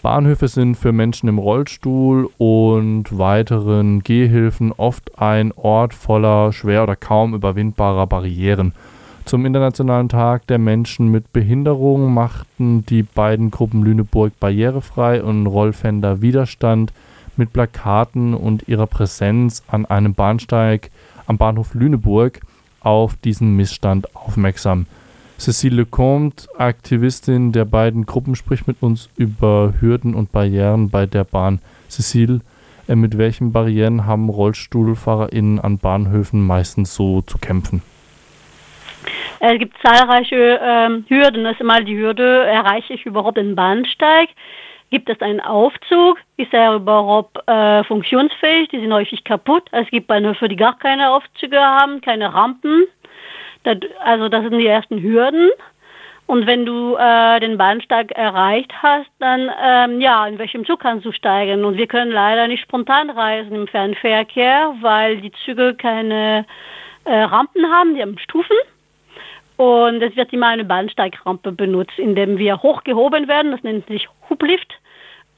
Bahnhöfe sind für Menschen im Rollstuhl und weiteren Gehhilfen oft ein Ort voller schwer oder kaum überwindbarer Barrieren. Zum Internationalen Tag der Menschen mit Behinderung machten die beiden Gruppen Lüneburg barrierefrei und Rollfender Widerstand mit Plakaten und ihrer Präsenz an einem Bahnsteig am Bahnhof Lüneburg auf diesen Missstand aufmerksam. Cécile Lecomte, Aktivistin der beiden Gruppen, spricht mit uns über Hürden und Barrieren bei der Bahn. Cécile, äh, mit welchen Barrieren haben RollstuhlfahrerInnen an Bahnhöfen meistens so zu kämpfen? Es gibt zahlreiche ähm, Hürden. Das ist mal die Hürde, erreiche ich überhaupt den Bahnsteig? Gibt es einen Aufzug? Ist er überhaupt äh, funktionsfähig? Die sind häufig kaputt. Es gibt Bahnhöfe, die gar keine Aufzüge haben, keine Rampen. Also das sind die ersten Hürden. Und wenn du äh, den Bahnsteig erreicht hast, dann ähm, ja, in welchem Zug kannst du steigen? Und wir können leider nicht spontan reisen im Fernverkehr, weil die Züge keine äh, Rampen haben, die haben Stufen. Und es wird immer eine Bahnsteigrampe benutzt, indem wir hochgehoben werden. Das nennt sich Hublift.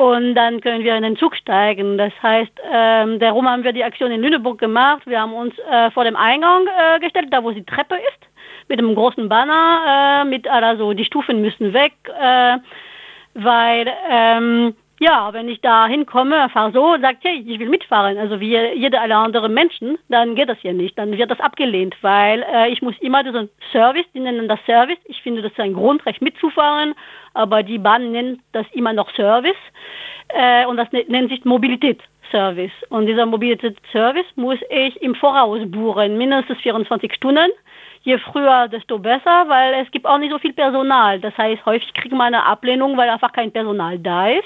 Und dann können wir in den Zug steigen. Das heißt, ähm, darum haben wir die Aktion in Lüneburg gemacht. Wir haben uns äh, vor dem Eingang äh, gestellt, da wo die Treppe ist, mit einem großen Banner, äh, mit also die Stufen müssen weg, äh, weil ähm, ja, wenn ich da hinkomme, fahre so und sage, hey, ich will mitfahren, also wie jede alle andere Menschen, dann geht das ja nicht. Dann wird das abgelehnt, weil äh, ich muss immer diesen Service, die nennen das Service. Ich finde, das ist ein Grundrecht mitzufahren aber die Bahn nennt das immer noch Service äh, und das ne-, nennt sich Mobilitätsservice. Und dieser Mobilitätsservice muss ich im Voraus buchen, mindestens 24 Stunden. Je früher, desto besser, weil es gibt auch nicht so viel Personal. Das heißt, häufig kriegt man eine Ablehnung, weil einfach kein Personal da ist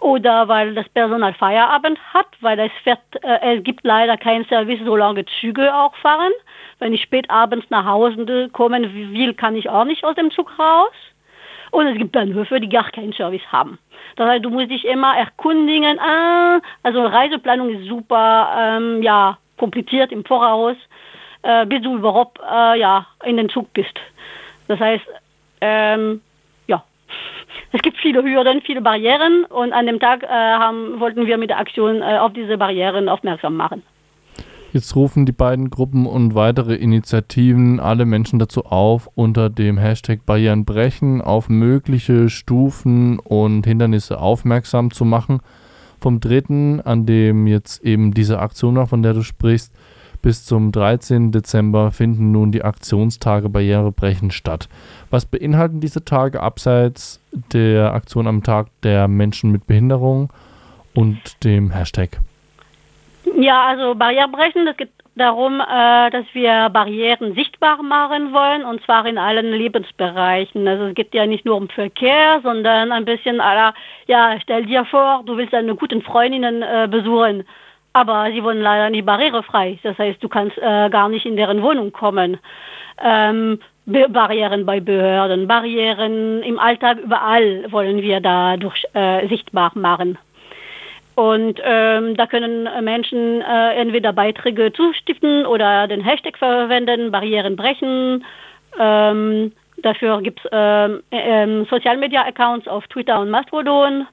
oder weil das Personal Feierabend hat, weil es, fährt, äh, es gibt leider keinen Service, solange Züge auch fahren. Wenn ich spät abends nach Hause kommen will, kann ich auch nicht aus dem Zug raus. Und es gibt Bahnhöfe, die gar keinen Service haben. Das heißt, du musst dich immer erkundigen. Ah, also Reiseplanung ist super, ähm, ja, kompliziert im Voraus, äh, bis du überhaupt äh, ja, in den Zug bist. Das heißt, ähm, ja, es gibt viele Hürden, viele Barrieren und an dem Tag äh, haben, wollten wir mit der Aktion äh, auf diese Barrieren aufmerksam machen. Jetzt rufen die beiden Gruppen und weitere Initiativen alle Menschen dazu auf, unter dem Hashtag Barrieren brechen auf mögliche Stufen und Hindernisse aufmerksam zu machen. Vom 3., an dem jetzt eben diese Aktion war, von der du sprichst, bis zum 13. Dezember finden nun die Aktionstage Barrierebrechen statt. Was beinhalten diese Tage abseits der Aktion am Tag der Menschen mit Behinderung und dem Hashtag? Ja, also Barrierebrechen, das geht darum, äh, dass wir Barrieren sichtbar machen wollen und zwar in allen Lebensbereichen. Also es geht ja nicht nur um Verkehr, sondern ein bisschen aller, ja, stell dir vor, du willst deine guten Freundinnen äh, besuchen, aber sie wohnen leider nicht barrierefrei. Das heißt, du kannst äh, gar nicht in deren Wohnung kommen. Ähm, Barrieren bei Behörden, Barrieren im Alltag, überall wollen wir dadurch äh, sichtbar machen. Und ähm, da können Menschen äh, entweder Beiträge zustiften oder den Hashtag verwenden, Barrieren brechen. Ähm, dafür gibt es ähm, ähm, Social-Media-Accounts auf Twitter und Mastodon.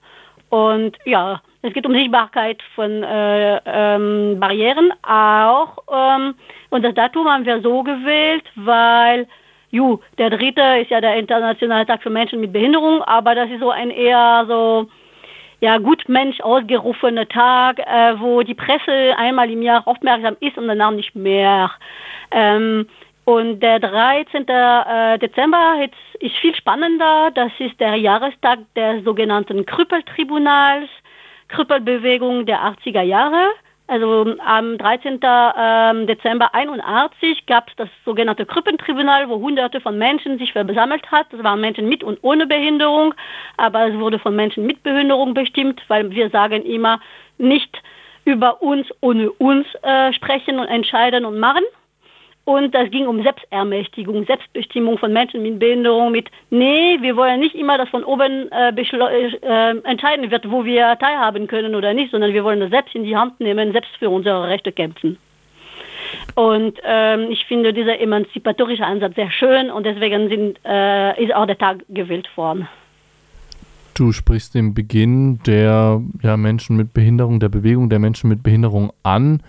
Und ja, es geht um Sichtbarkeit von äh, ähm, Barrieren auch. Ähm, und das Datum haben wir so gewählt, weil ju, der dritte ist ja der Internationale Tag für Menschen mit Behinderung, aber das ist so ein eher so ja, Gutmensch ausgerufener Tag, äh, wo die Presse einmal im Jahr aufmerksam ist und danach nicht mehr. Ähm, und der 13. Äh, Dezember ist viel spannender. Das ist der Jahrestag des sogenannten Krüppeltribunals, Krüppelbewegung der 80er Jahre. Also am 13. Ähm, Dezember 81 gab es das sogenannte Krippentribunal, wo hunderte von Menschen sich versammelt hat. Das waren Menschen mit und ohne Behinderung, aber es wurde von Menschen mit Behinderung bestimmt, weil wir sagen immer nicht über uns ohne uns äh, sprechen und entscheiden und machen, und das ging um Selbstermächtigung, Selbstbestimmung von Menschen mit Behinderung, mit, nee, wir wollen nicht immer, dass von oben äh, äh, entscheiden wird, wo wir teilhaben können oder nicht, sondern wir wollen das selbst in die Hand nehmen, selbst für unsere Rechte kämpfen. Und ähm, ich finde dieser emanzipatorische Ansatz sehr schön und deswegen sind, äh, ist auch der Tag gewählt worden. Du sprichst den Beginn der ja, Menschen mit Behinderung, der Bewegung der Menschen mit Behinderung an.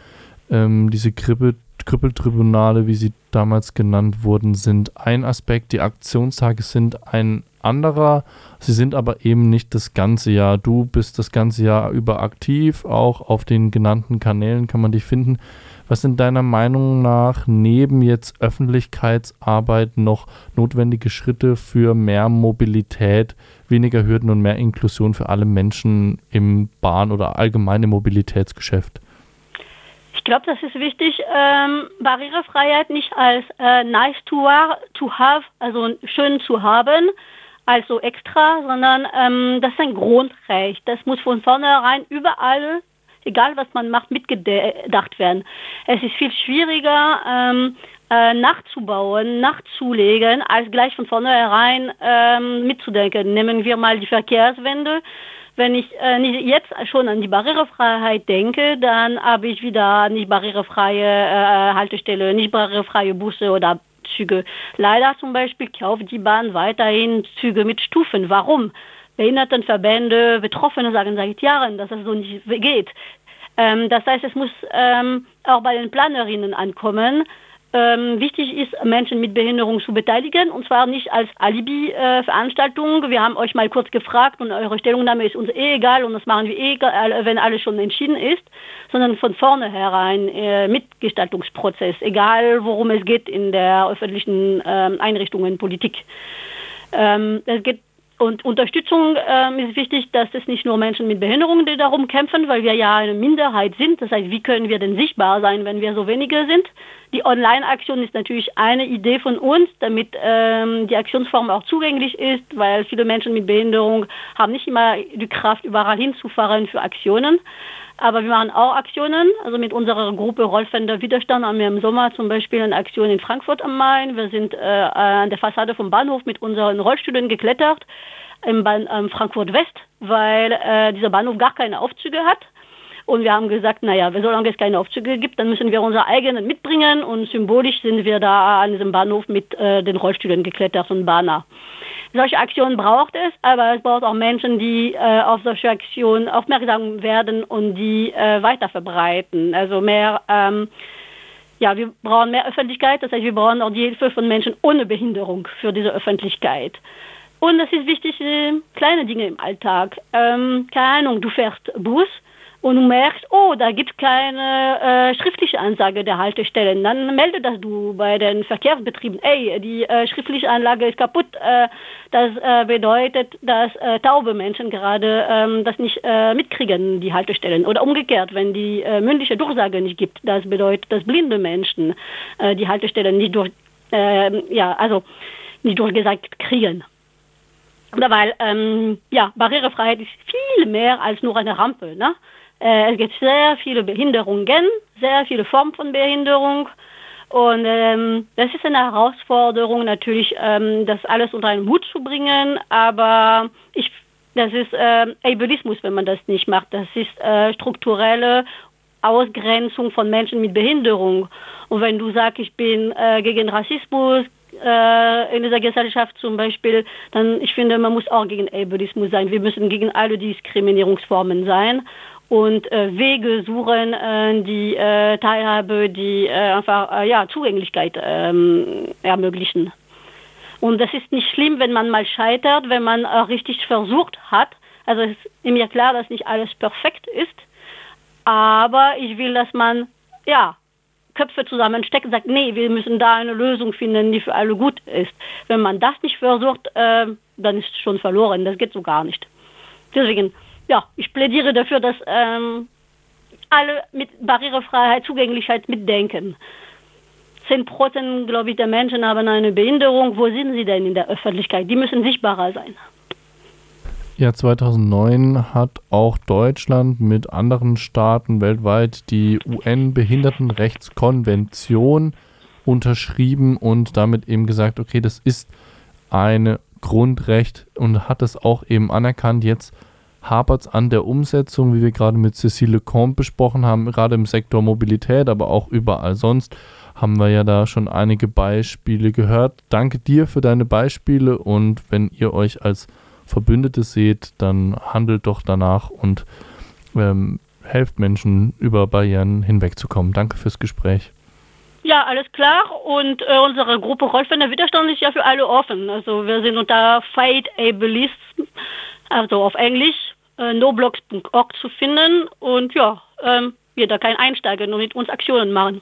Ähm, diese Krippe, Krippeltribunale, wie sie damals genannt wurden, sind ein Aspekt. Die Aktionstage sind ein anderer. Sie sind aber eben nicht das ganze Jahr. Du bist das ganze Jahr über aktiv. Auch auf den genannten Kanälen kann man dich finden. Was sind deiner Meinung nach neben jetzt Öffentlichkeitsarbeit noch notwendige Schritte für mehr Mobilität, weniger Hürden und mehr Inklusion für alle Menschen im Bahn- oder allgemeinen Mobilitätsgeschäft? Ich glaube, das ist wichtig, ähm, Barrierefreiheit nicht als äh, nice to, to have, also schön zu haben, also extra, sondern ähm, das ist ein Grundrecht. Das muss von vornherein überall egal was man macht, mitgedacht werden. Es ist viel schwieriger, ähm, äh, nachzubauen, nachzulegen, als gleich von vornherein ähm, mitzudenken. Nehmen wir mal die Verkehrswende. Wenn ich äh, nicht jetzt schon an die Barrierefreiheit denke, dann habe ich wieder nicht barrierefreie äh, Haltestelle, nicht barrierefreie Busse oder Züge. Leider zum Beispiel kauft die Bahn weiterhin Züge mit Stufen. Warum? Behindertenverbände, Betroffene sagen seit Jahren, dass es so nicht geht. Ähm, das heißt, es muss ähm, auch bei den Planerinnen ankommen. Ähm, wichtig ist, Menschen mit Behinderung zu beteiligen und zwar nicht als Alibi-Veranstaltung. Äh, wir haben euch mal kurz gefragt und eure Stellungnahme ist uns eh egal und das machen wir eh, wenn alles schon entschieden ist, sondern von vornherein äh, Mitgestaltungsprozess, egal worum es geht in der öffentlichen äh, Einrichtungen, Politik. Ähm, es geht und Unterstützung ähm, ist wichtig, dass es nicht nur Menschen mit Behinderungen, die darum kämpfen, weil wir ja eine Minderheit sind. Das heißt, wie können wir denn sichtbar sein, wenn wir so wenige sind? Die Online-Aktion ist natürlich eine Idee von uns, damit ähm, die Aktionsform auch zugänglich ist, weil viele Menschen mit Behinderung haben nicht immer die Kraft, überall hinzufahren für Aktionen. Aber wir machen auch Aktionen, also mit unserer Gruppe Rollfender Widerstand haben wir im Sommer zum Beispiel eine Aktion in Frankfurt am Main. Wir sind äh, an der Fassade vom Bahnhof mit unseren Rollstühlen geklettert im Bahn, ähm, Frankfurt West, weil äh, dieser Bahnhof gar keine Aufzüge hat. Und wir haben gesagt, naja, solange es keine Aufzüge gibt, dann müssen wir unsere eigenen mitbringen. Und symbolisch sind wir da an diesem Bahnhof mit äh, den Rollstühlen geklettert und Bahner. Solche Aktionen braucht es, aber es braucht auch Menschen, die äh, auf solche Aktionen aufmerksam werden und die äh, weiter verbreiten. Also mehr, ähm, ja, wir brauchen mehr Öffentlichkeit, das heißt, wir brauchen auch die Hilfe von Menschen ohne Behinderung für diese Öffentlichkeit. Und es ist wichtig, äh, kleine Dinge im Alltag. Ähm, keine Ahnung, du fährst Bus und du merkst, oh, da gibt es keine äh, schriftliche Ansage der Haltestellen, dann melde das du bei den Verkehrsbetrieben. Ey, die äh, schriftliche Anlage ist kaputt. Äh, das äh, bedeutet, dass äh, taube Menschen gerade ähm, das nicht äh, mitkriegen, die Haltestellen. Oder umgekehrt, wenn die mündliche Durchsage nicht gibt, das bedeutet, dass blinde Menschen die Haltestellen nicht durch, ähm, ja, also nicht durchgesagt kriegen. Oder weil, ähm, ja, Barrierefreiheit ist viel mehr als nur eine Rampe. Ne? Äh, es gibt sehr viele Behinderungen, sehr viele Formen von Behinderung. Und ähm, das ist eine Herausforderung, natürlich ähm, das alles unter einen Hut zu bringen. Aber ich, das ist äh, Ableismus, wenn man das nicht macht. Das ist äh, strukturelle Ausgrenzung von Menschen mit Behinderung. Und wenn du sagst, ich bin äh, gegen Rassismus, äh, in dieser Gesellschaft zum Beispiel, dann ich finde, man muss auch gegen Ableismus sein. Wir müssen gegen alle Diskriminierungsformen sein und äh, Wege suchen, äh, die äh, Teilhabe, die äh, einfach äh, ja, Zugänglichkeit ähm, ermöglichen. Und das ist nicht schlimm, wenn man mal scheitert, wenn man richtig versucht hat. Also ist mir klar, dass nicht alles perfekt ist, aber ich will, dass man ja Köpfe zusammensteckt und sagt, nee, wir müssen da eine Lösung finden, die für alle gut ist. Wenn man das nicht versucht, äh, dann ist schon verloren. Das geht so gar nicht. Deswegen ja, ich plädiere dafür, dass ähm, alle mit Barrierefreiheit, Zugänglichkeit mitdenken. 10 Prozent, glaube ich, der Menschen haben eine Behinderung. Wo sind sie denn in der Öffentlichkeit? Die müssen sichtbarer sein. Ja, 2009 hat auch Deutschland mit anderen Staaten weltweit die UN-Behindertenrechtskonvention unterschrieben und damit eben gesagt, okay, das ist ein Grundrecht und hat es auch eben anerkannt. Jetzt hapert es an der Umsetzung, wie wir gerade mit Cecile Comte besprochen haben, gerade im Sektor Mobilität, aber auch überall sonst haben wir ja da schon einige Beispiele gehört. Danke dir für deine Beispiele und wenn ihr euch als Verbündete seht, dann handelt doch danach und ähm, helft Menschen über Barrieren hinwegzukommen. Danke fürs Gespräch. Ja, alles klar. Und äh, unsere Gruppe Rollfender Widerstand ist ja für alle offen. Also wir sind unter Fight Ableist, also auf Englisch, äh, noblogs.org zu finden. Und ja, ähm, jeder kann einsteigen und mit uns Aktionen machen.